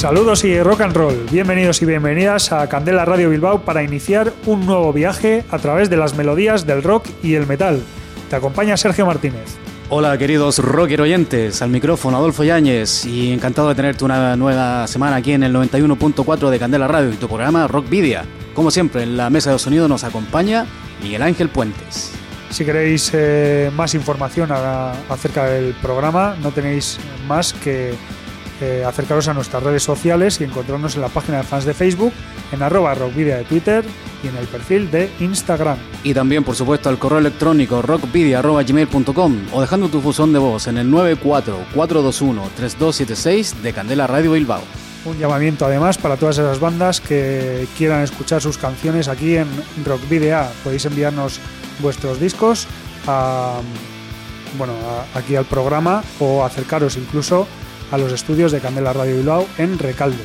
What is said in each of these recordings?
Saludos y rock and roll. Bienvenidos y bienvenidas a Candela Radio Bilbao para iniciar un nuevo viaje a través de las melodías del rock y el metal. Te acompaña Sergio Martínez. Hola queridos rocker oyentes, al micrófono Adolfo Yáñez y encantado de tenerte una nueva semana aquí en el 91.4 de Candela Radio y tu programa Rock Vidia. Como siempre, en la mesa de sonido nos acompaña Miguel Ángel Puentes. Si queréis eh, más información acerca del programa, no tenéis más que eh, acercaros a nuestras redes sociales y encontrarnos en la página de fans de Facebook, en arroba rockvidia de Twitter y en el perfil de Instagram. Y también, por supuesto, al correo electrónico rockvidia.gmail.com o dejando tu fusón de voz en el 944213276 de Candela Radio Bilbao. Un llamamiento además para todas esas bandas que quieran escuchar sus canciones aquí en Rockvidia. Podéis enviarnos vuestros discos bueno, aquí al programa o acercaros incluso a los estudios de Candela Radio Bilbao en Recalde.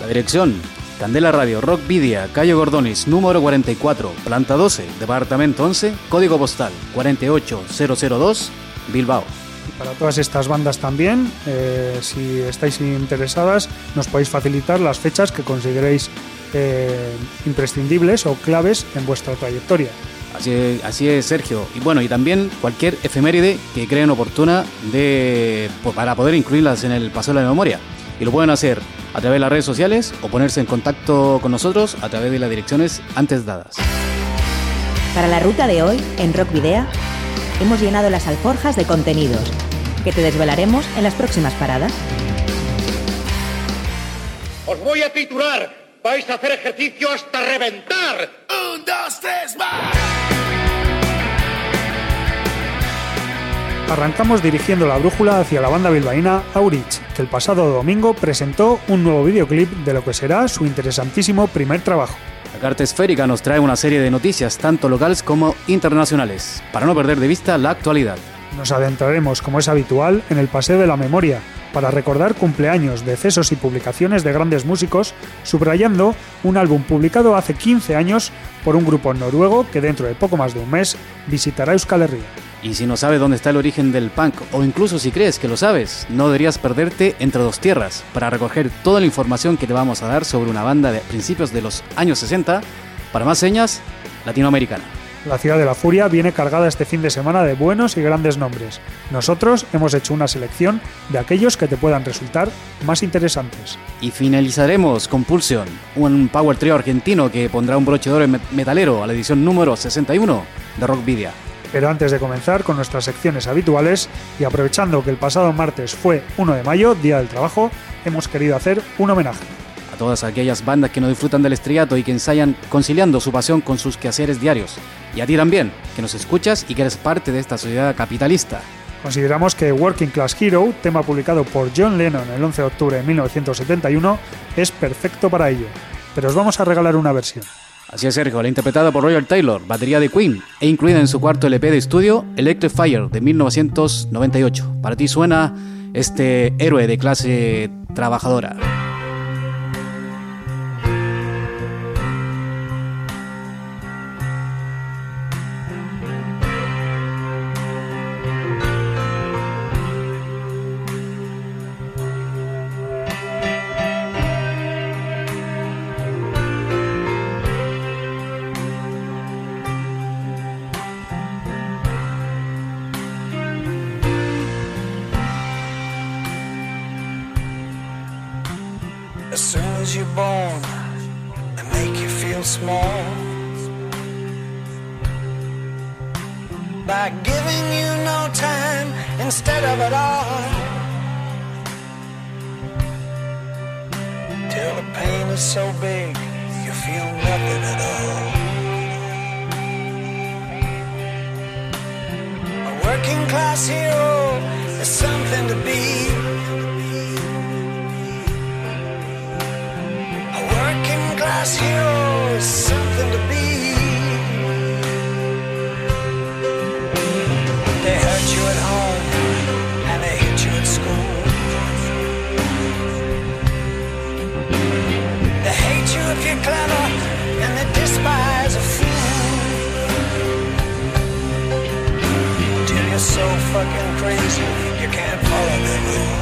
La dirección, Candela Radio Rock Vidia, calle Gordonis, número 44, planta 12, departamento 11, código postal 48002, Bilbao. Y para todas estas bandas también, eh, si estáis interesadas, nos podéis facilitar las fechas que consideréis eh, imprescindibles o claves en vuestra trayectoria. Así, es, Sergio. Y bueno, y también cualquier efeméride que creen oportuna de, para poder incluirlas en el paso de la memoria. Y lo pueden hacer a través de las redes sociales o ponerse en contacto con nosotros a través de las direcciones antes dadas. Para la ruta de hoy, en Rock Video, hemos llenado las alforjas de contenidos que te desvelaremos en las próximas paradas. Os voy a titular vais a hacer ejercicio hasta reventar. Un, dos, tres, más. Arrancamos dirigiendo la brújula hacia la banda bilbaína Aurich, que el pasado domingo presentó un nuevo videoclip de lo que será su interesantísimo primer trabajo. La carta esférica nos trae una serie de noticias, tanto locales como internacionales, para no perder de vista la actualidad. Nos adentraremos, como es habitual, en el paseo de la memoria, para recordar cumpleaños, decesos y publicaciones de grandes músicos, subrayando un álbum publicado hace 15 años por un grupo noruego que dentro de poco más de un mes visitará Euskal Herria. Y si no sabes dónde está el origen del punk, o incluso si crees que lo sabes, no deberías perderte Entre dos Tierras para recoger toda la información que te vamos a dar sobre una banda de principios de los años 60, para más señas, latinoamericana. La ciudad de la furia viene cargada este fin de semana de buenos y grandes nombres. Nosotros hemos hecho una selección de aquellos que te puedan resultar más interesantes. Y finalizaremos con Pulsion, un power trio argentino que pondrá un broche de metalero a la edición número 61 de Rockvidia. Pero antes de comenzar con nuestras secciones habituales y aprovechando que el pasado martes fue 1 de mayo, Día del Trabajo, hemos querido hacer un homenaje a todas aquellas bandas que no disfrutan del estrellato y que ensayan conciliando su pasión con sus quehaceres diarios. Y a ti también, que nos escuchas y que eres parte de esta sociedad capitalista. Consideramos que Working Class Hero, tema publicado por John Lennon el 11 de octubre de 1971, es perfecto para ello. Pero os vamos a regalar una versión. Así es, Sergio, la interpretada por Roger Taylor, batería de Queen, e incluida en su cuarto LP de estudio, Electric Fire, de 1998. Para ti suena este héroe de clase trabajadora. fucking crazy. You can't follow me.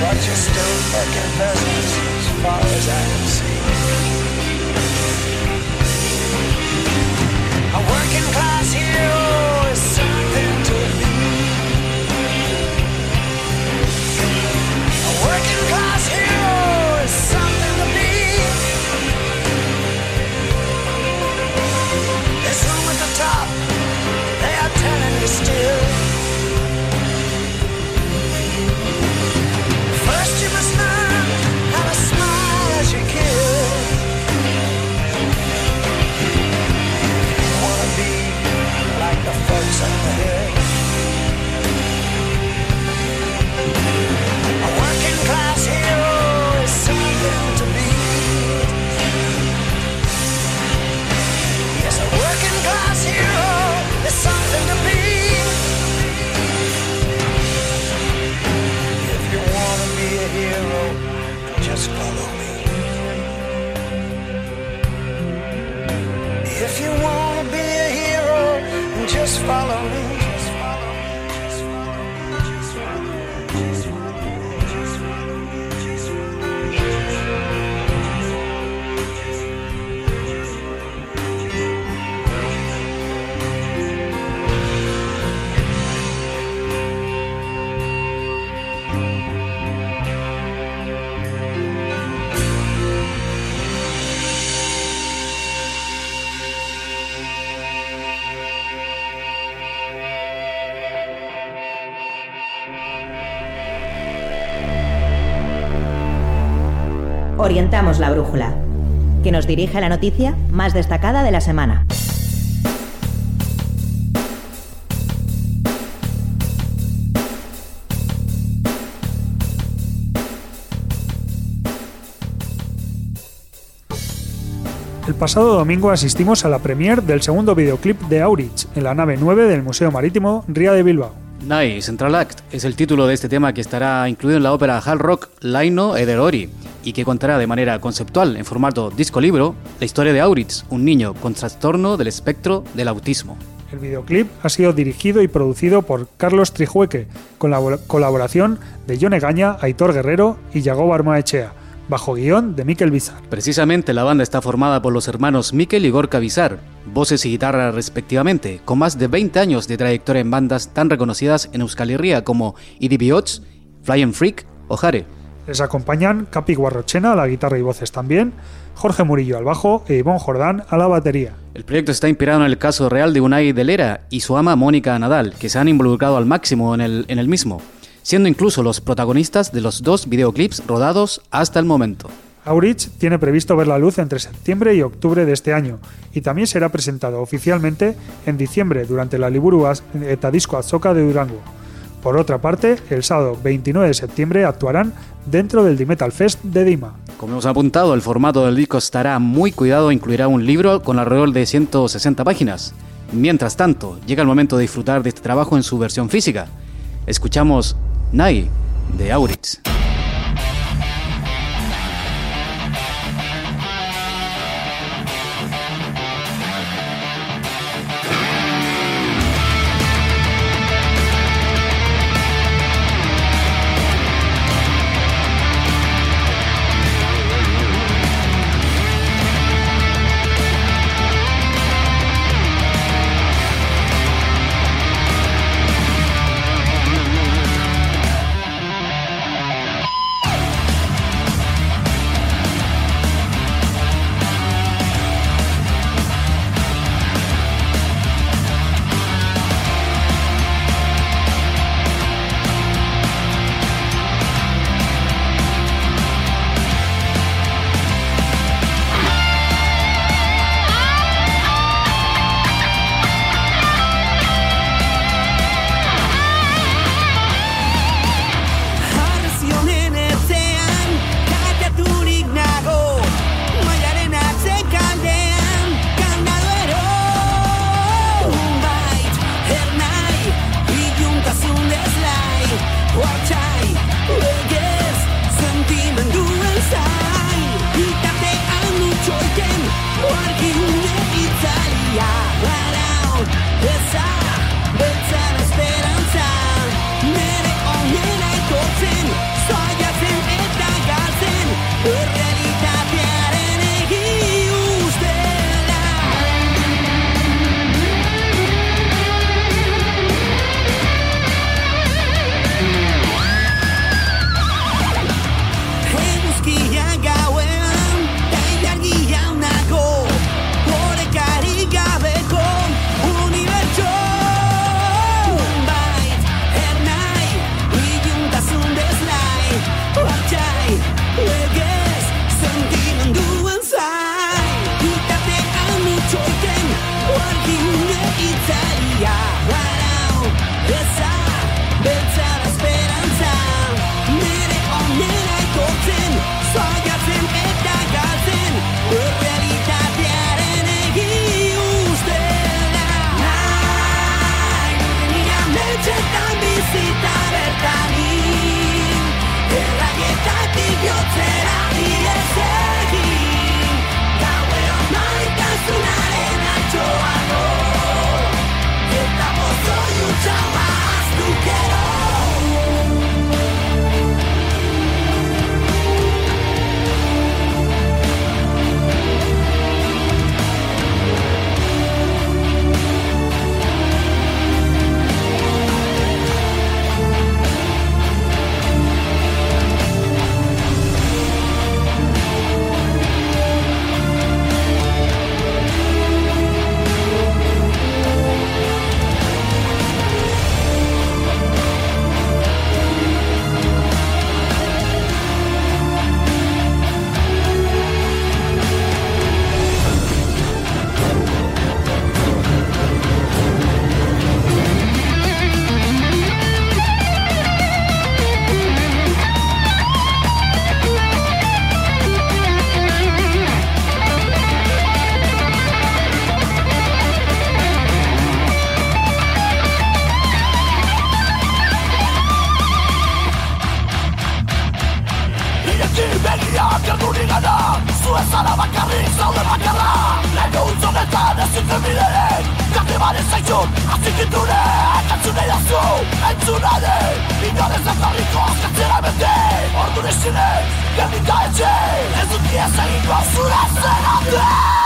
But you're still fucking business, as far as I can see. A working class hero. Orientamos la brújula, que nos dirige a la noticia más destacada de la semana. El pasado domingo asistimos a la premiere del segundo videoclip de Aurich en la nave 9 del Museo Marítimo Ría de Bilbao. Nice, Central Act es el título de este tema que estará incluido en la ópera hard rock Laino Ederori y que contará de manera conceptual, en formato disco libro, la historia de Auritz, un niño con trastorno del espectro del autismo. El videoclip ha sido dirigido y producido por Carlos Trijueque, con la colaboración de John Egaña, Aitor Guerrero y Yago Echea, bajo guion de Miquel Bizar. Precisamente la banda está formada por los hermanos Miquel y Gorka Bizar, voces y guitarra respectivamente, con más de 20 años de trayectoria en bandas tan reconocidas en Euskal Herria como Idibiots, Flying Freak o Jare. Les acompañan Capi Guarrochena a la guitarra y voces también, Jorge Murillo al bajo e Ivonne Jordán a la batería. El proyecto está inspirado en el caso real de Unai Delera y su ama Mónica Nadal, que se han involucrado al máximo en el, en el mismo, siendo incluso los protagonistas de los dos videoclips rodados hasta el momento. Aurich tiene previsto ver la luz entre septiembre y octubre de este año y también será presentado oficialmente en diciembre durante la Liburu Eta Disco Azoka de Durango Por otra parte, el sábado 29 de septiembre actuarán dentro del D-Metal Fest de Dima. Como hemos apuntado, el formato del disco estará muy cuidado e incluirá un libro con alrededor de 160 páginas. Mientras tanto, llega el momento de disfrutar de este trabajo en su versión física. Escuchamos Nai de Auritz. Ça va pas comme ça la douce regarde cette famille c'est pas vrai ce jour si tu dures attends tu me la sauve attends tu n'as pas le courage de tirer un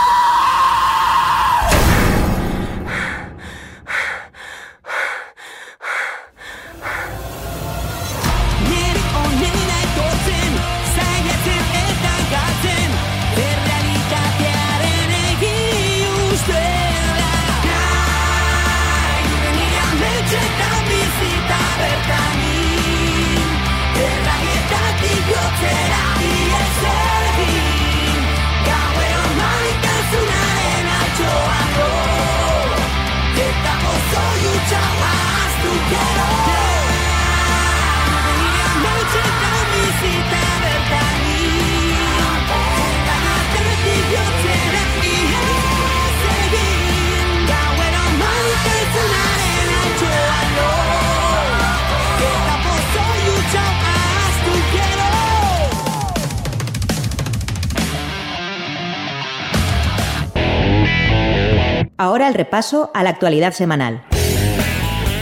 Ahora el repaso a la actualidad semanal,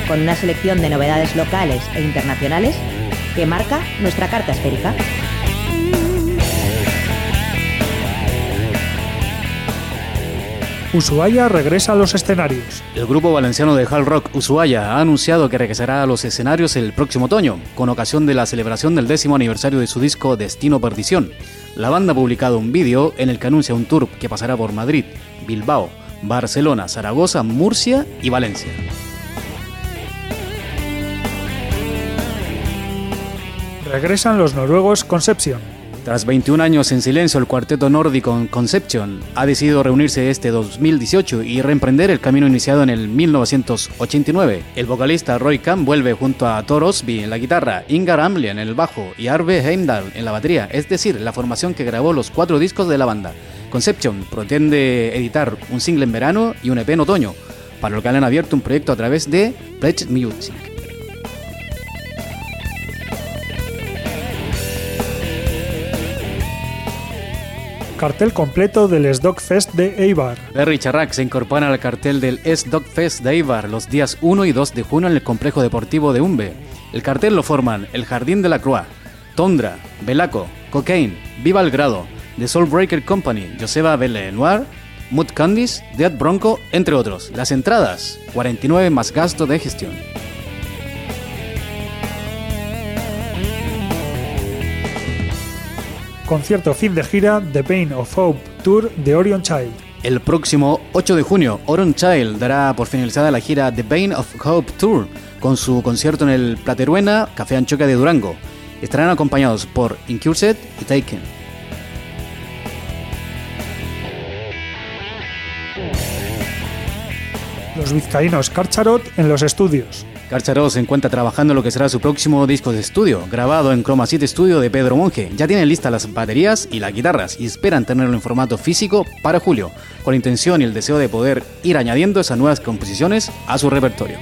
con una selección de novedades locales e internacionales que marca nuestra carta esférica. Ushuaia regresa a los escenarios. El grupo valenciano de hard rock Ushuaia ha anunciado que regresará a los escenarios el próximo otoño, con ocasión de la celebración del décimo aniversario de su disco Destino Perdición. La banda ha publicado un vídeo en el que anuncia un tour que pasará por Madrid, Bilbao, Barcelona, Zaragoza, Murcia y Valencia. Regresan los noruegos Conception. Tras 21 años en silencio, el cuarteto nórdico Conception ha decidido reunirse este 2018 y reemprender el camino iniciado en el 1989. El vocalista Roy Kahn vuelve junto a Thor Osby en la guitarra, Ingar Amli en el bajo y Arve Heimdall en la batería, es decir, la formación que grabó los cuatro discos de la banda. Conception pretende editar un single en verano y un EP en otoño, para lo que han abierto un proyecto a través de Pledge Music. cartel completo del S-Dog Fest de Eibar. Berry Charrac se incorpora al cartel del S-Dog Fest de Eibar los días 1 y 2 de junio en el complejo deportivo de Umbe. El cartel lo forman El Jardín de la Croix, Tondra, Belaco, Cocaine, Viva el Grado, The Soulbreaker Company, Joseba Noir, Mood Candies, Dead Bronco, entre otros. Las entradas, 49 más gasto de gestión. concierto fin de gira The Pain of Hope Tour de Orion Child. El próximo 8 de junio, Orion Child dará por finalizada la gira The Pain of Hope Tour con su concierto en el Plateruena Café Anchoca de Durango. Estarán acompañados por Incursed y Taken. Los vizcaínos Carcharot en los estudios. Carcharó se encuentra trabajando en lo que será su próximo disco de estudio, grabado en Chroma 7 Studio de Pedro Monge. Ya tienen listas las baterías y las guitarras y esperan tenerlo en formato físico para julio, con la intención y el deseo de poder ir añadiendo esas nuevas composiciones a su repertorio.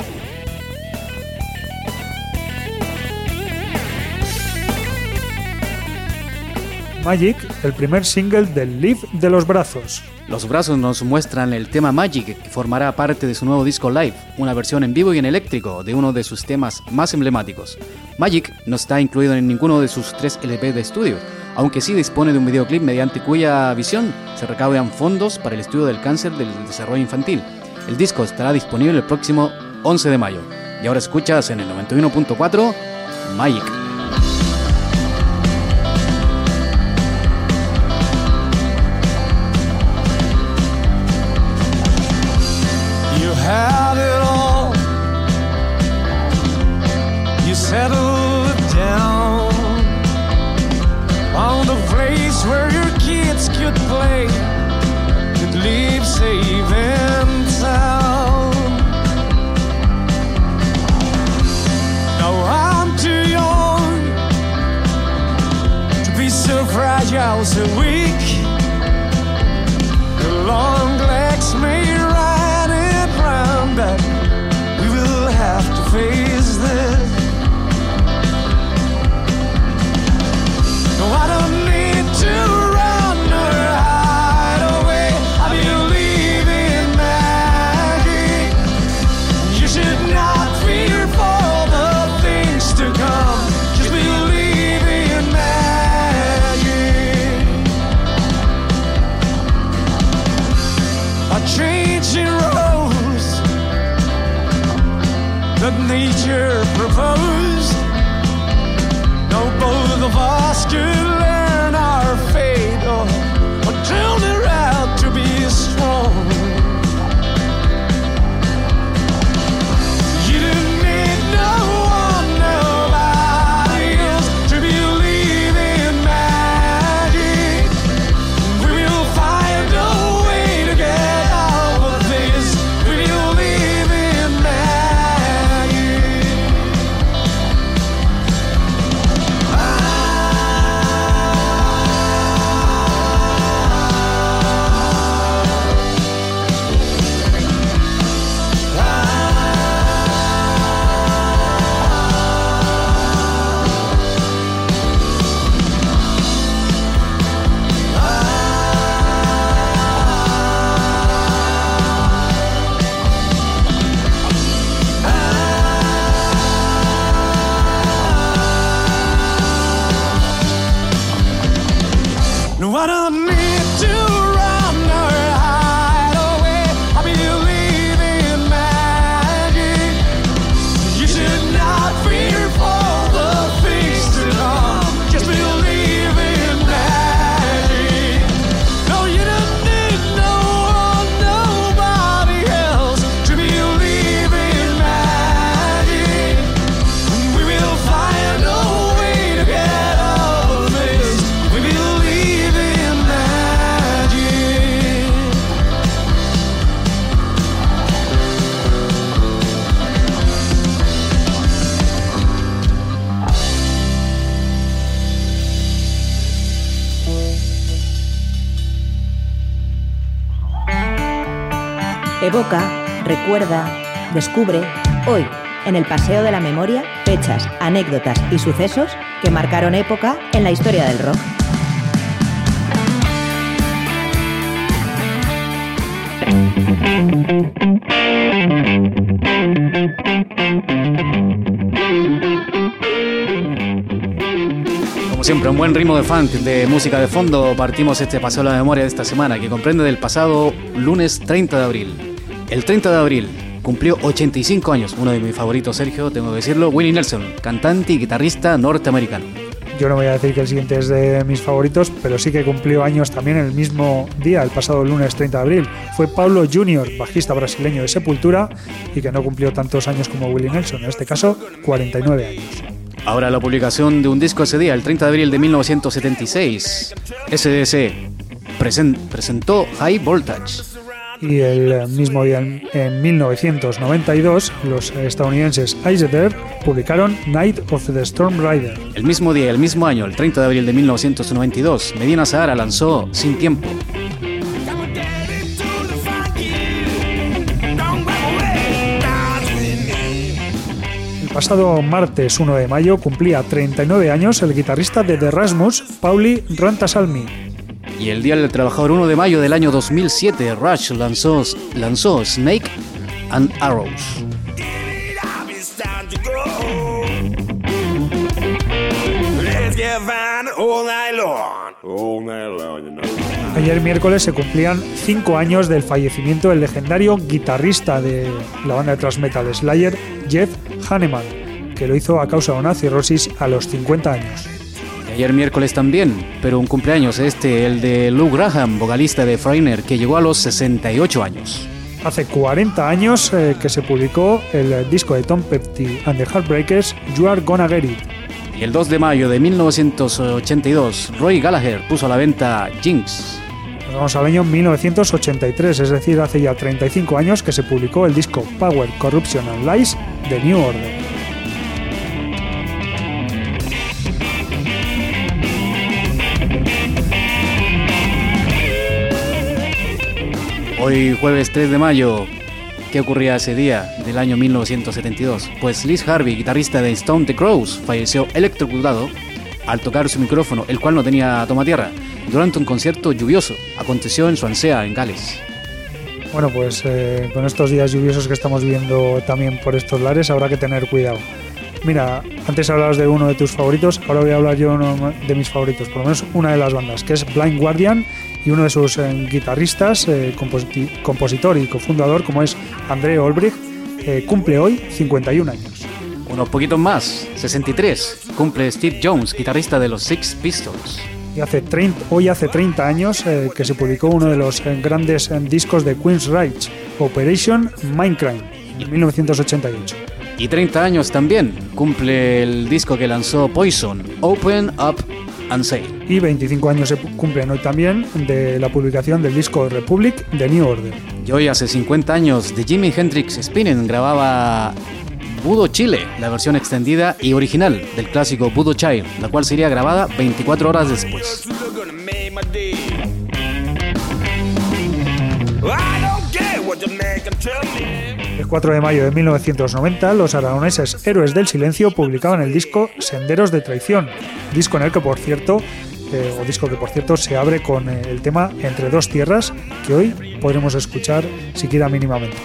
Magic, el primer single del Live de los Brazos. Los Brazos nos muestran el tema Magic, que formará parte de su nuevo disco live, una versión en vivo y en eléctrico de uno de sus temas más emblemáticos. Magic no está incluido en ninguno de sus tres LP de estudio, aunque sí dispone de un videoclip mediante cuya visión se recaudan fondos para el estudio del cáncer del desarrollo infantil. El disco estará disponible el próximo 11 de mayo. Y ahora escuchas en el 91.4 Magic. saving town. Now I'm too young to be so fragile, so weak. The long legs make nature proposed. No both of us could. Evoca, recuerda, descubre, hoy, en el Paseo de la Memoria, fechas, anécdotas y sucesos que marcaron época en la historia del rock. Como siempre, un buen ritmo de funk, de música de fondo, partimos este paseo de la memoria de esta semana, que comprende del pasado lunes 30 de abril. El 30 de abril cumplió 85 años, uno de mis favoritos, Sergio, tengo que decirlo, Willie Nelson, cantante y guitarrista norteamericano. Yo no voy a decir que el siguiente es de mis favoritos, pero sí que cumplió años también el mismo día, el pasado lunes 30 de abril. Fue Paulo Junior, bajista brasileño de Sepultura y que no cumplió tantos años como Willie Nelson, en este caso 49 años. Ahora la publicación de un disco ese día, el 30 de abril de 1976. SDC presentó High Voltage y el mismo día en 1992 los estadounidenses Iceberg publicaron Night of the Storm Rider. El mismo día, el mismo año, el 30 de abril de 1992, Medina Sahara lanzó Sin Tiempo. El pasado martes 1 de mayo cumplía 39 años el guitarrista de The Rasmus, Pauli Rantasalmi, y el Día del Trabajador 1 de mayo del año 2007, Rush lanzó, lanzó Snake and Arrows. Ayer miércoles se cumplían cinco años del fallecimiento del legendario guitarrista de la banda de thrash metal Slayer, Jeff Hanneman, que lo hizo a causa de una cirrosis a los 50 años ayer miércoles también, pero un cumpleaños este, el de Lou Graham, vocalista de Freiner, que llegó a los 68 años. Hace 40 años eh, que se publicó el disco de Tom Petty and the Heartbreakers, You Are Gonna Get It. Y el 2 de mayo de 1982, Roy Gallagher puso a la venta Jinx. vamos al año 1983, es decir, hace ya 35 años que se publicó el disco Power, Corruption and Lies de New Order. Hoy jueves 3 de mayo, ¿qué ocurría ese día del año 1972? Pues Liz Harvey, guitarrista de Stone the Crows, falleció electrocutado al tocar su micrófono, el cual no tenía toma tierra, durante un concierto lluvioso. Aconteció en Swansea, en Gales. Bueno, pues eh, con estos días lluviosos que estamos viendo también por estos lares habrá que tener cuidado. Mira, antes hablabas de uno de tus favoritos, ahora voy a hablar yo de mis favoritos, por lo menos una de las bandas, que es Blind Guardian y uno de sus eh, guitarristas, eh, compositor y cofundador, como es André Olbrich, eh, cumple hoy 51 años. Unos poquitos más, 63, cumple Steve Jones, guitarrista de los Six Pistols. Y hace 30, hoy hace 30 años que se publicó uno de los grandes discos de Queen's Reich, Operation Minecraft, en 1988. Y 30 años también cumple el disco que lanzó Poison, Open Up y 25 años se cumplen hoy también de la publicación del disco Republic de New Order. Y hoy hace 50 años de Jimi Hendrix Spinning grababa Budo Chile, la versión extendida y original del clásico Budo Child, la cual sería grabada 24 horas después. El 4 de mayo de 1990, los aragoneses Héroes del Silencio publicaban el disco Senderos de Traición, disco en el que, por cierto, eh, o disco que por cierto se abre con eh, el tema Entre dos tierras, que hoy podremos escuchar siquiera mínimamente.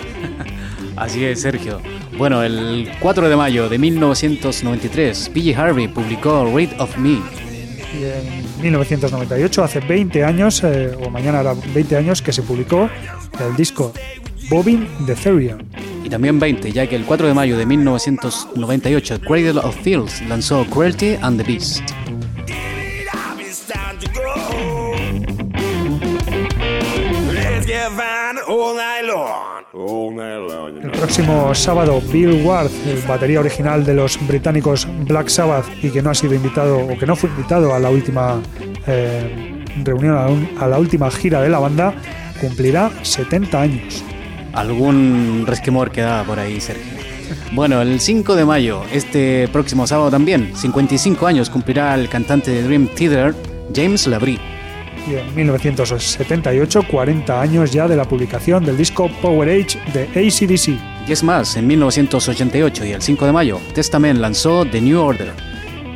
Así es, Sergio. Bueno, el 4 de mayo de 1993, PG Harvey publicó Read of Me. Y en 1998, hace 20 años, eh, o mañana hará 20 años, que se publicó el disco Bobbin de Therion. Y también 20, ya que el 4 de mayo de 1998, Cradle of Fields lanzó Cruelty and the Beast. El próximo sábado, Bill Ward, el batería original de los británicos Black Sabbath y que no ha sido invitado o que no fue invitado a la última eh, reunión, a, la última gira de la banda, cumplirá 70 años. Algún resquemor queda por ahí, Sergio. Bueno, el 5 de mayo, este próximo sábado también, 55 años cumplirá el cantante de Dream Theater, James Labrie y en 1978, 40 años ya de la publicación del disco Power Age de ACDC. Y es más, en 1988 y el 5 de mayo, Testament lanzó The New Order.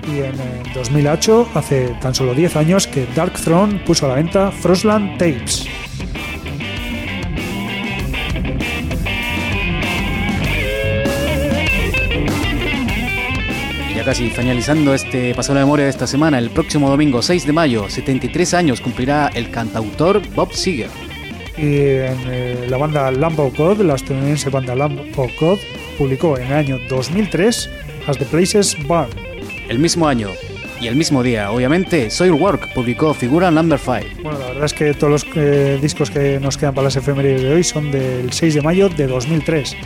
Y en 2008, hace tan solo 10 años, que Dark Throne puso a la venta Frostland Tapes. Casi finalizando este paso de memoria de esta semana, el próximo domingo 6 de mayo, 73 años cumplirá el cantautor Bob Seger. Y en eh, la banda Lamb of God, la estadounidense banda Lamb of God, publicó en el año 2003 As the Places Burn. El mismo año y el mismo día, obviamente, Soilwork publicó Figura Number 5. Bueno, la verdad es que todos los eh, discos que nos quedan para las efemérides de hoy son del 6 de mayo de 2003.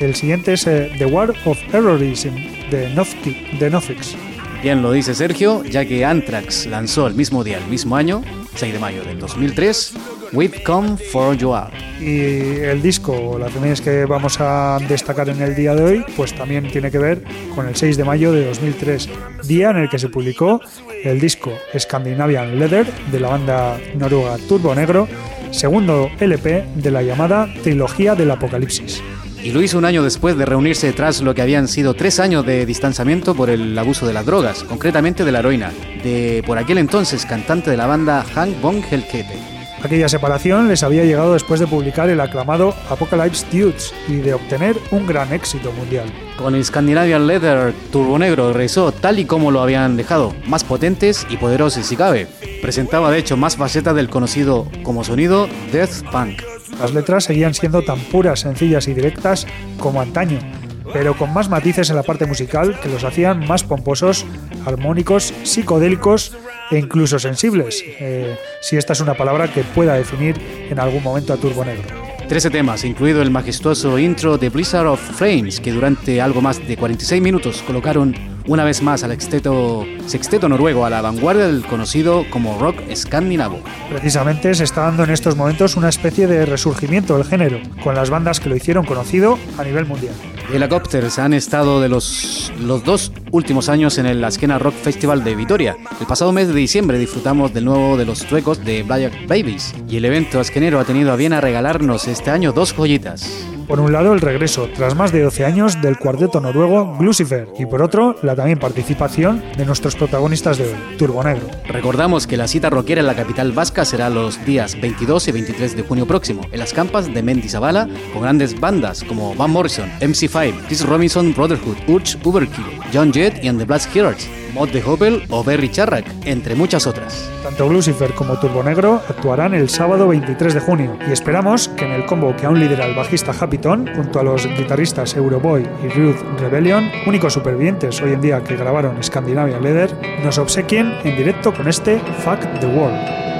El siguiente es eh, The War of Errorism de, Nofix. Bien lo dice Sergio, ya que Anthrax lanzó el mismo día, el mismo año, 6 de mayo del 2003, We've Come for You Y el disco, las primeras que vamos a destacar en el día de hoy, pues también tiene que ver con el 6 de mayo de 2003, día en el que se publicó el disco Scandinavian Leather de la banda noruega Turbo Negro, segundo LP de la llamada Trilogía del Apocalipsis y lo hizo un año después de reunirse tras lo que habían sido tres años de distanciamiento por el abuso de las drogas, concretamente de la heroína, de por aquel entonces cantante de la banda Hank von Helkete. Aquella separación les había llegado después de publicar el aclamado Apocalypse Dudes y de obtener un gran éxito mundial. Con el Scandinavian Leather Turbo Negro regresó tal y como lo habían dejado, más potentes y poderosos si cabe. Presentaba de hecho más facetas del conocido como sonido Death Punk. Las letras seguían siendo tan puras, sencillas y directas como antaño, pero con más matices en la parte musical que los hacían más pomposos, armónicos, psicodélicos e incluso sensibles, eh, si esta es una palabra que pueda definir en algún momento a Turbo Negro. Trece temas, incluido el majestuoso intro de Blizzard of Flames, que durante algo más de 46 minutos colocaron una vez más al sexteto, sexteto noruego a la vanguardia del conocido como rock escandinavo. Precisamente se está dando en estos momentos una especie de resurgimiento del género, con las bandas que lo hicieron conocido a nivel mundial. Helicopters han estado de los, los dos últimos años en el Askena Rock Festival de Vitoria. El pasado mes de diciembre disfrutamos del nuevo de los suecos de Black Babies y el evento asquenero ha tenido a bien a regalarnos este año dos joyitas. Por un lado, el regreso, tras más de 12 años, del cuarteto noruego Glucifer, y por otro, la también participación de nuestros protagonistas de Turbo Negro. Recordamos que la cita rockera en la capital vasca será los días 22 y 23 de junio próximo, en las campas de Mendizabala, con grandes bandas como Van Morrison, MC5, Chris Robinson Brotherhood, Urge Uberkill, John Jett y the Blast Hearts, Mod de Hopel o Berry Charrack, entre muchas otras. Tanto Lucifer como Turbo Negro actuarán el sábado 23 de junio y esperamos que en el combo que aún lidera el bajista Happyton, junto a los guitarristas Euroboy y Ruth Rebellion, únicos supervivientes hoy en día que grabaron Scandinavian Leather, nos obsequien en directo con este Fuck the World.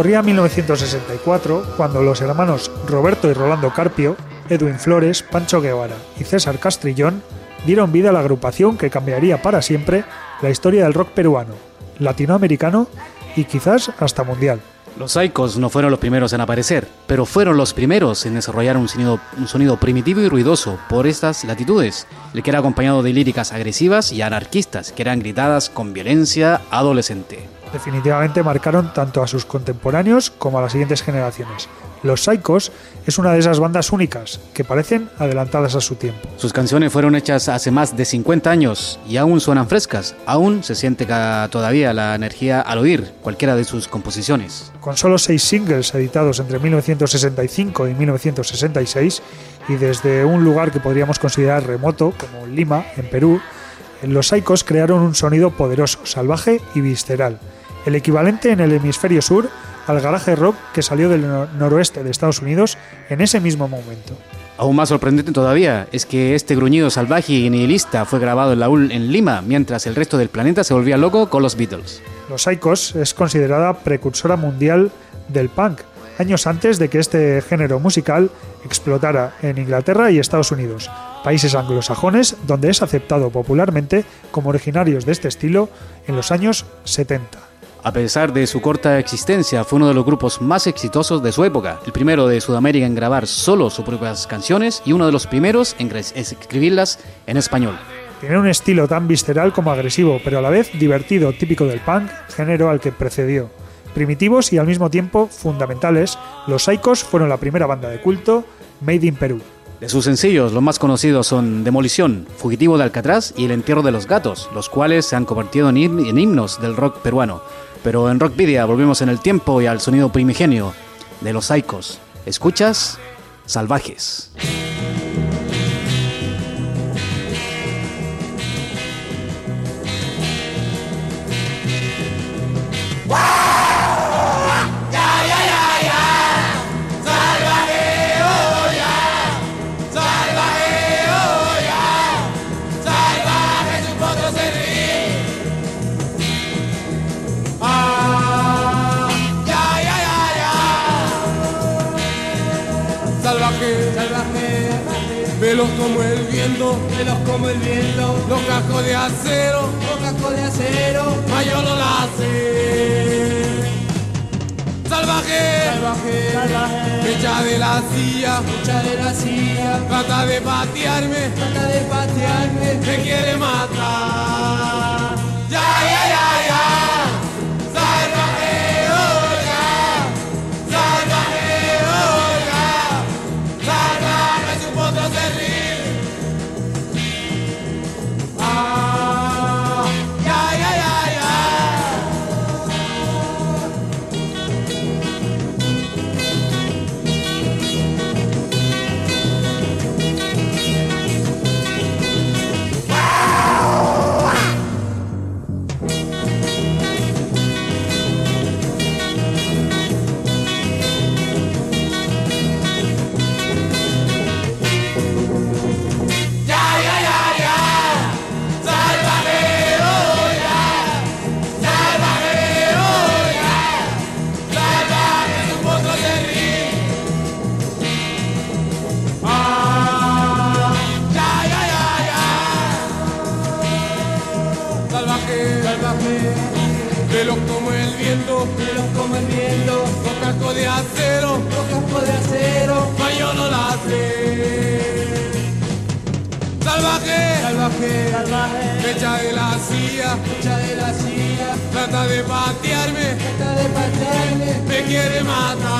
Corría 1964 cuando los hermanos Roberto y Rolando Carpio, Edwin Flores, Pancho Guevara y César Castrillón dieron vida a la agrupación que cambiaría para siempre la historia del rock peruano, latinoamericano y quizás hasta mundial. Los Psychos no fueron los primeros en aparecer, pero fueron los primeros en desarrollar un sonido, un sonido primitivo y ruidoso por estas latitudes, el que era acompañado de líricas agresivas y anarquistas, que eran gritadas con violencia adolescente definitivamente marcaron tanto a sus contemporáneos como a las siguientes generaciones. Los Psychos es una de esas bandas únicas que parecen adelantadas a su tiempo. Sus canciones fueron hechas hace más de 50 años y aún suenan frescas. Aún se siente todavía la energía al oír cualquiera de sus composiciones. Con solo seis singles editados entre 1965 y 1966 y desde un lugar que podríamos considerar remoto como Lima, en Perú, los Psychos crearon un sonido poderoso, salvaje y visceral el equivalente en el hemisferio sur al garaje rock que salió del noroeste de Estados Unidos en ese mismo momento. Aún más sorprendente todavía es que este gruñido salvaje y nihilista fue grabado en, la en Lima, mientras el resto del planeta se volvía loco con los Beatles. Los Psychos es considerada precursora mundial del punk, años antes de que este género musical explotara en Inglaterra y Estados Unidos, países anglosajones donde es aceptado popularmente como originarios de este estilo en los años 70. A pesar de su corta existencia, fue uno de los grupos más exitosos de su época, el primero de Sudamérica en grabar solo sus propias canciones y uno de los primeros en escribirlas en español. Tiene un estilo tan visceral como agresivo, pero a la vez divertido, típico del punk, género al que precedió. Primitivos y al mismo tiempo fundamentales, los Psychos fueron la primera banda de culto made in Perú. De sus sencillos, los más conocidos son Demolición, Fugitivo de Alcatraz y El Entierro de los Gatos, los cuales se han convertido en, himnos del rock peruano. Pero en Rockvidia volvemos en el tiempo y al sonido primigenio de los Psychos. ¿Escuchas? Salvajes. Viento, velos como el viento, los cascos de acero, los cascos de acero, mayor lo hace. Salvaje, salvaje, salvaje, echa de la silla, echa de la silla, trata de patearme, trata de patearme, me quiere matar. Quiere matar.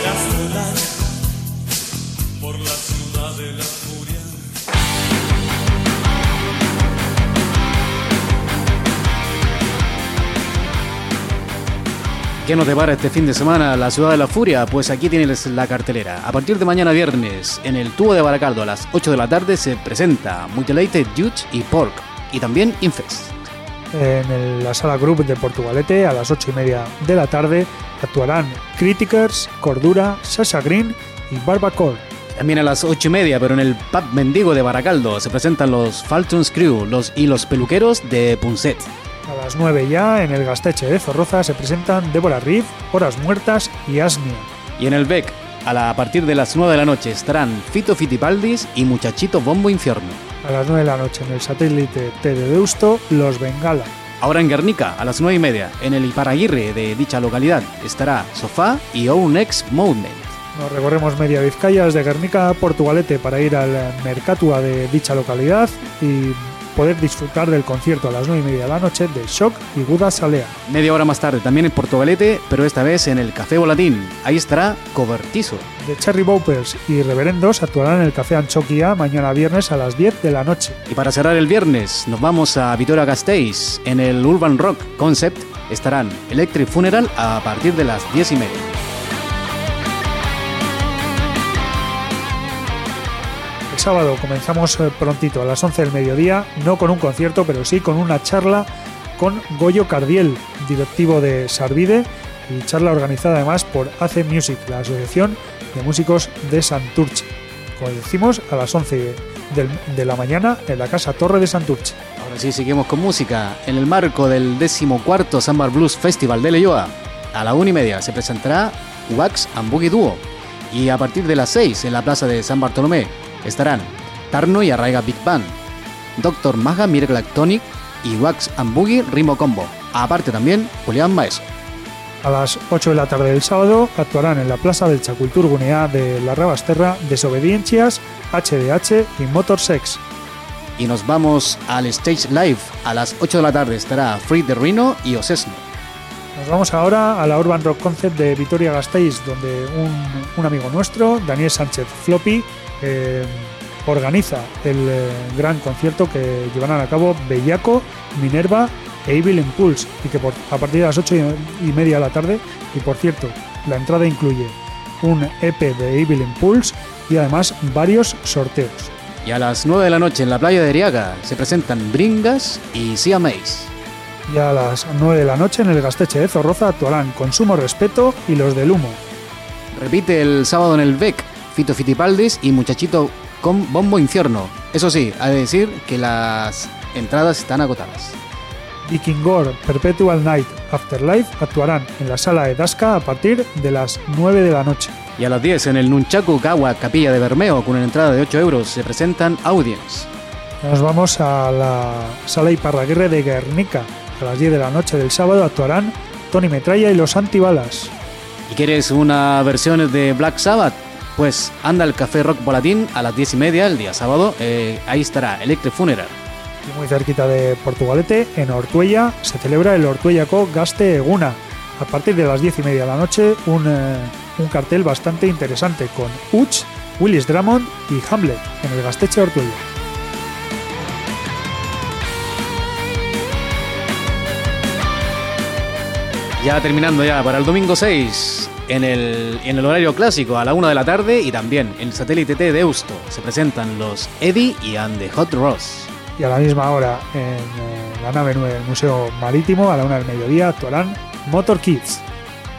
¿Qué nos depara este fin de semana la ciudad de la furia? Pues aquí tienes la cartelera. A partir de mañana viernes, en el tubo de Baracaldo a las 8 de la tarde se presenta Mutilated Judge y Pork. Y también Infest. En el- la sala Group de Portugalete a las 8 y media de la tarde actuarán Criticers, Cordura, Sasha Green y Barbacore. También a las 8 y media, pero en el pub mendigo de Baracaldo, se presentan los Faltons Crew los, y los peluqueros de Punset. A las 9 ya en el Gasteche de Zorroza se presentan Débora Reed, Horas Muertas y Asnia. Y en el BEC, a, la- a partir de las 9 de la noche, estarán Fito Fitipaldis y Muchachito Bombo Infierno. A las 9 de la noche en el satélite T de Deusto, Los Bengala. Ahora en Guernica, a las 9 y media, en el Iparaguirre de dicha localidad, estará Sofá y Ounex Movement. Nos recorremos media Vizcaya desde Guernica a Portugalete para ir al Mercatua de dicha localidad y poder disfrutar del concierto a las 9 y media de la noche de Shock y Buda Salea. Media hora más tarde, también en Portugalete, pero esta vez en el Café Volatín. Ahí estará Cobertizo. The Cherry Boppers y Reverendos actuarán en el Café Anchoquia mañana viernes a las 10 de la noche. Y para cerrar el viernes, nos vamos a Vitoria Gasteiz. En el Urban Rock Concept estarán Electric Funeral a partir de las 10 y media. Sábado comenzamos eh, prontito a las 11 del mediodía, no con un concierto, pero sí con una charla con Goyo Cardiel, directivo de Sarvide, y charla organizada además por AC Music, la Asociación de Músicos de Santurce. Como decimos, a las 11 del- de la mañana en la Casa Torre de Santurce. Ahora sí, seguimos con música. En el marco del 14 Samba Blues Festival de Leyoa, a la una y media se presentará Wax and Boogie Duo. Y a partir de las 6 en la plaza de San Bartolomé estarán Tarno y Arraiga Big Band, Dr. Maga Miracle Tonic y Wax and Boogie Ritmo Combo. Aparte también Julián Maeso. A las 8 de la tarde del sábado actuarán en la Plaza del Chacultur Gunea de la Rabasterra Desobediencias, HDH y Motorsex. Y nos vamos al Stage Live. A las 8 de la tarde estará Free de Rino y Osesno. Nos vamos ahora a la Urban Rock Concept de Vitoria Gasteiz, donde un, un amigo nuestro, Daniel Sánchez Floppy, eh, organiza el eh, gran concierto que llevarán a cabo Bellaco, Minerva e Evil Impulse, y que por- a partir de las 8 y media de la tarde, y por cierto, la entrada incluye un EP de Evil Impulse y además varios sorteos. Y a las 9 de la noche en la playa de Eriaga se presentan Bringas y Sia Mace. Y a las 9 de la noche en el Gasteche de Zorroza actuarán Consumo Respeto y Los del Humo. Repite el sábado en el BEC, Fito Fitipaldis y Muchachito con Bombo Infierno. Eso sí, ha de decir que las entradas están agotadas. Vikingor Perpetual Night Afterlife actuarán en la sala de Dasca a partir de las 9 de la noche. Y a las 10 en el Nunchaku Gawa Capilla de Bermeo con una entrada de 8 euros se presentan Audience. Nos vamos a la sala Iparraguirre de Guernica. A las 10 de la noche del sábado actuarán Tony Metralla y los Antibalas. ¿Y quieres una versión de Black Sabbath? Pues anda al Café Rock Volatín a las 10 y media el día sábado. eh, ahí estará Electric Funeral. Y muy cerquita de Portugalete, en Ortuella, se celebra el Ortuellako Gaste Eguna. A partir de las 10 y media de la noche, un, eh, un cartel bastante interesante con Uch, Willis Drummond y Hamlet en el Gasteche Ortuella. Ya terminando ya para el domingo 6, en el, en el horario clásico a la 1 de la tarde y también en el satélite T de Eusto se presentan los Eddie y And the Hot Ross. Y a la misma hora, en eh, la nave 9 del Museo Marítimo, a la 1 del mediodía, actuarán Motor Kids.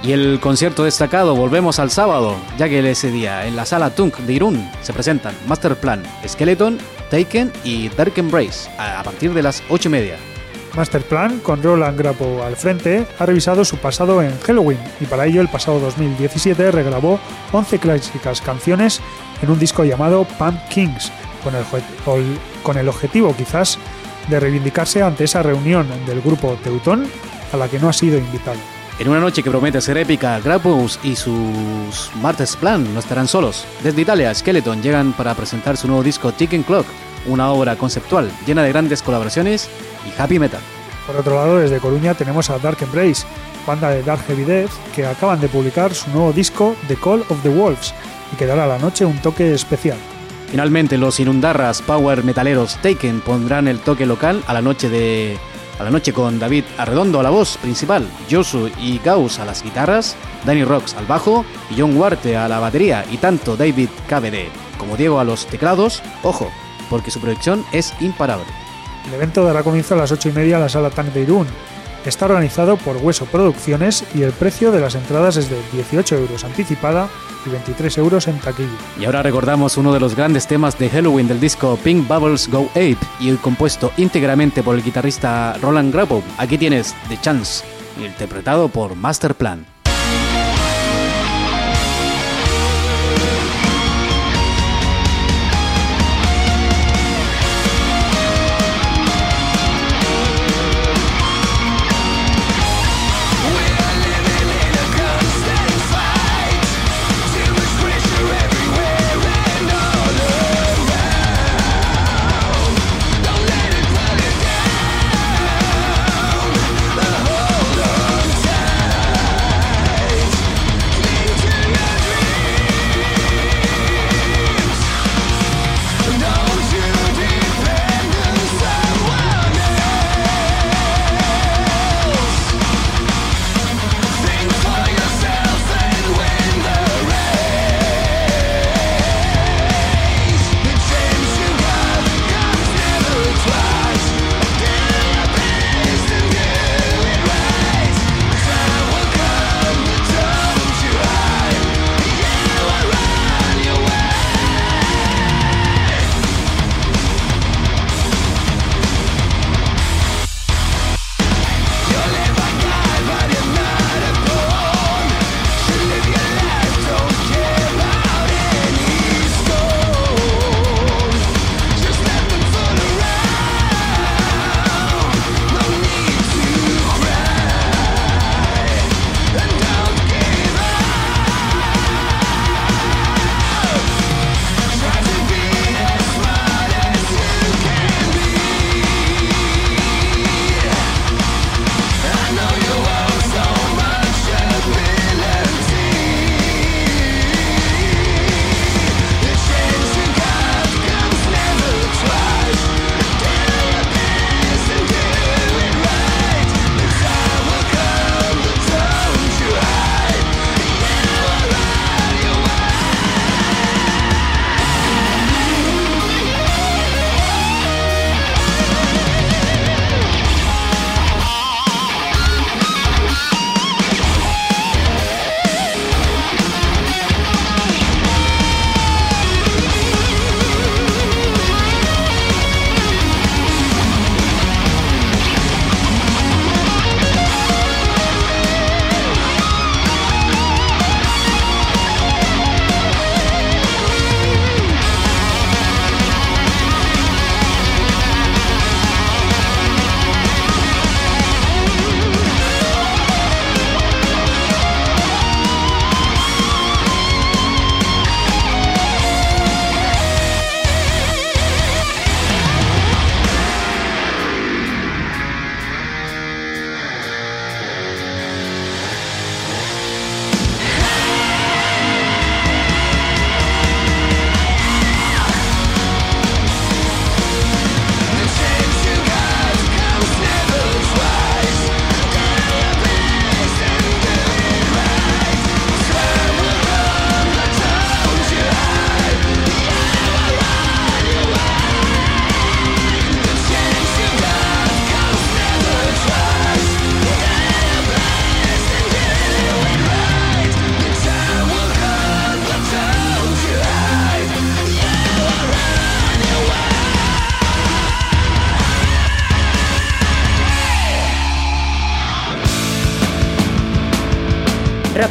Y el concierto destacado, volvemos al sábado, ya que ese día en la sala Tunk de Irún se presentan Masterplan, Skeleton, Taken y Dark Embrace a partir de las 8 y media. Masterplan, con Roland Grappo al frente, ha revisado su pasado en Halloween y para ello el pasado 2017 regrabó 11 clásicas canciones en un disco llamado Pump Kings, con el, con el objetivo quizás de reivindicarse ante esa reunión del grupo Teutón a la que no ha sido invitado. En una noche que promete ser épica, Grappus y sus Martes Plan no estarán solos. Desde Italia, Skeleton llegan para presentar su nuevo disco Ticking Clock, una obra conceptual llena de grandes colaboraciones y happy metal. Por otro lado, desde Coruña tenemos a Dark Embrace, banda de Dark Heavy Death, que acaban de publicar su nuevo disco The Call of the Wolves y que dará a la noche un toque especial. Finalmente, los Inundarras Power Metaleros Taken pondrán el toque local a la noche de a la noche con David Arredondo a la voz principal, Josu y Gauss a las guitarras, Danny Rocks al bajo y John Huarte a la batería y tanto David KBD como Diego a los teclados, ojo, porque su proyección es imparable. El evento dará comienzo a las 8 y media en la sala Tank de Irún. Está organizado por Hueso Producciones y el precio de las entradas es de 18 euros anticipada y 23 euros en taquilla. Y ahora recordamos uno de los grandes temas de Halloween del disco Pink Bubbles Go Ape y compuesto íntegramente por el guitarrista Roland Grappo. Aquí tienes The Chance, interpretado por Masterplan.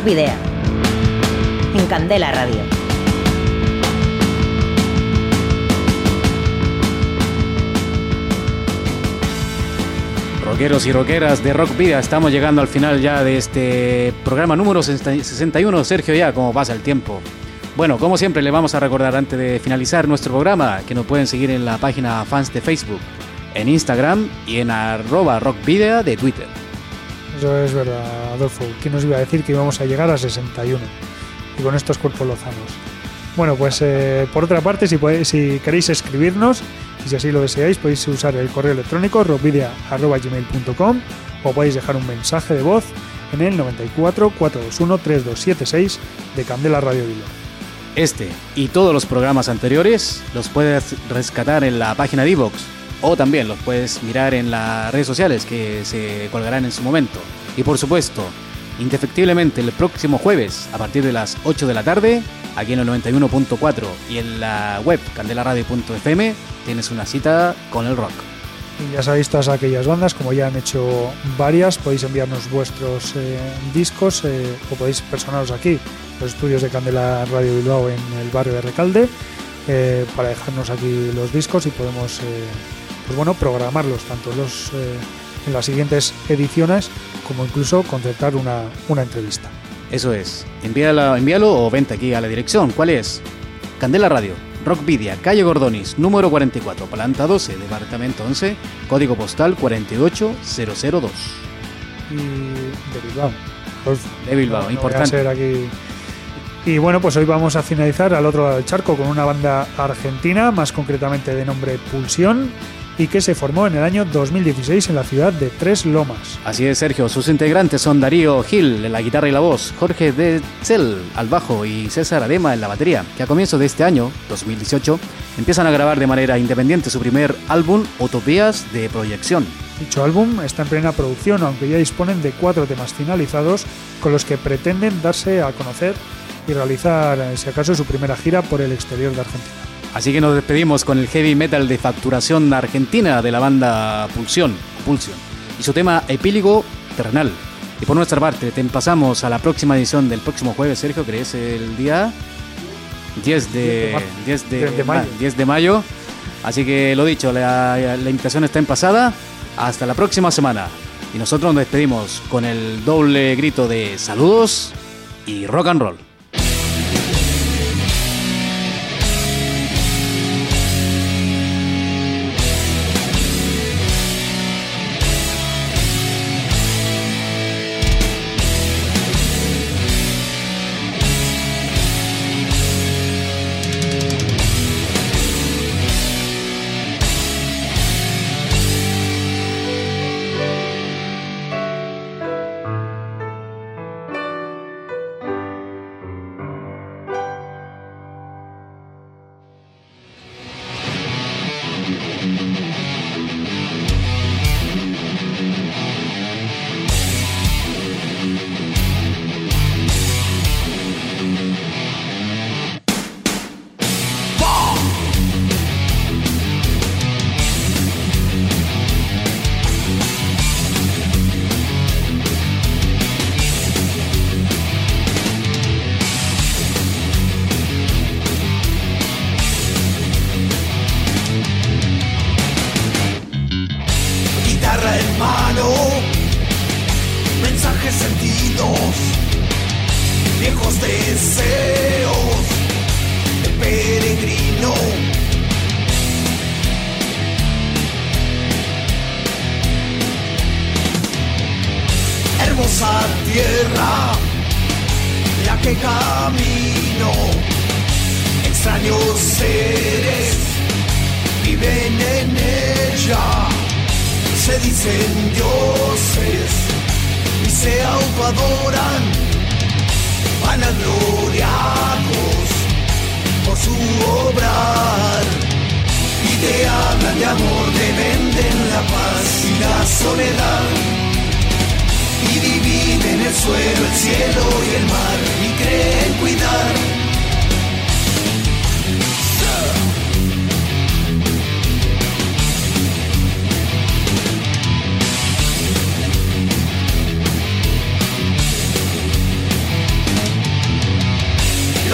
Rock Video. En Candela Radio. Rockeros y rockeras de Rock Vida, estamos llegando al final ya de este programa número 61. Sergio, ya, como pasa el tiempo. Bueno, como siempre, le vamos a recordar antes de finalizar nuestro programa que nos pueden seguir en la página fans de Facebook, en Instagram y en arroba rockvidea de Twitter. Eso es verdad, Adolfo. ¿Quién nos iba a decir que íbamos a llegar a 61? Y con estos cuerpos lozanos. Bueno, pues eh, por otra parte, si, queréis escribirnos, y si así lo deseáis, podéis usar el correo electrónico rockvidia.gmail.com o podéis dejar un mensaje de voz en el 94 421 3276 de Candela Radio Bilbao. Este y todos los programas anteriores los puedes rescatar en la página de Evox o también los puedes mirar en las redes sociales que se colgarán en su momento. Y por supuesto, indefectiblemente el próximo jueves a partir de las 8 de la tarde, aquí en el 91.4 y en la web candelaradio.fm, tienes una cita con el rock. Y ya sabéis todas aquellas bandas, como ya han hecho varias, podéis enviarnos vuestros eh, discos eh, o podéis personaros aquí los estudios de Candela Radio Bilbao en el barrio de Recalde eh, para dejarnos aquí los discos y podemos pues bueno, programarlos tanto los, eh, en las siguientes ediciones como incluso concertar una, una entrevista. Eso es, envíalo, envíalo o vente aquí a la dirección. ¿Cuál es? Candela Radio, Rockvidia, calle Gordonis, número 44, planta 12, departamento 11, código postal 48002. Y de Bilbao. Pues, De Bilbao, no importante. aquí Y bueno, pues hoy vamos a finalizar al otro lado del charco con una banda argentina, más concretamente de nombre Pulsión, y que se formó en el año 2016 en la ciudad de Tres Lomas. Así es, Sergio. Sus integrantes son Darío Gil en la guitarra y la voz, Jorge Detzel al bajo y César Adema en la batería, que a comienzos de este año, 2018, empiezan a grabar de manera independiente su primer álbum, Utopías de Proyección. Dicho álbum está en plena producción, aunque ya disponen de cuatro temas finalizados con los que pretenden darse a conocer y realizar, eh, si acaso, su primera gira por el exterior de Argentina. Así que nos despedimos con el heavy metal de facturación argentina de la banda Pulsión, Pulsión y su tema Epílogo Terrenal. Y por nuestra parte, te pasamos a la próxima edición del próximo jueves, Sergio, que es el día 10 de, 10 de, 10 de mayo. 10 de mayo. Así que lo dicho, la, la invitación está en pasada. Hasta la próxima semana. Y nosotros nos despedimos con el doble grito de saludos y rock and roll.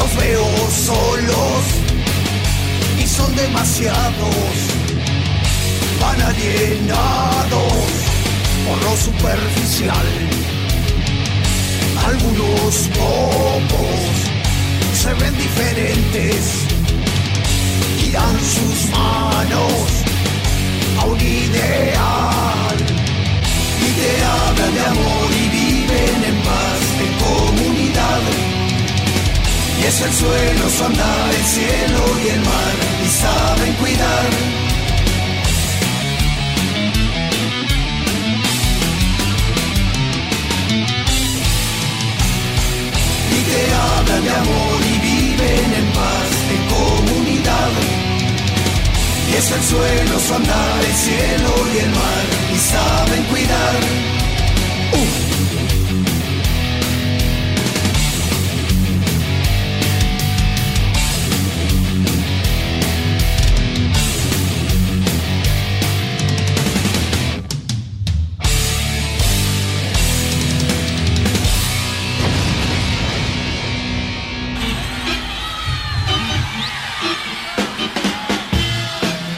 los veo solos y son demasiados. Van alienados por lo superficial. Algunos pocos se ven diferentes y dan sus manos a un ideal y te hablan de amor y viven en paz Y es el suelo su andar, el cielo y el mar, y saben cuidar. Y te hablan de amor y viven en paz, en comunidad. Y es el suelo su andar, el cielo y el mar, y saben cuidar.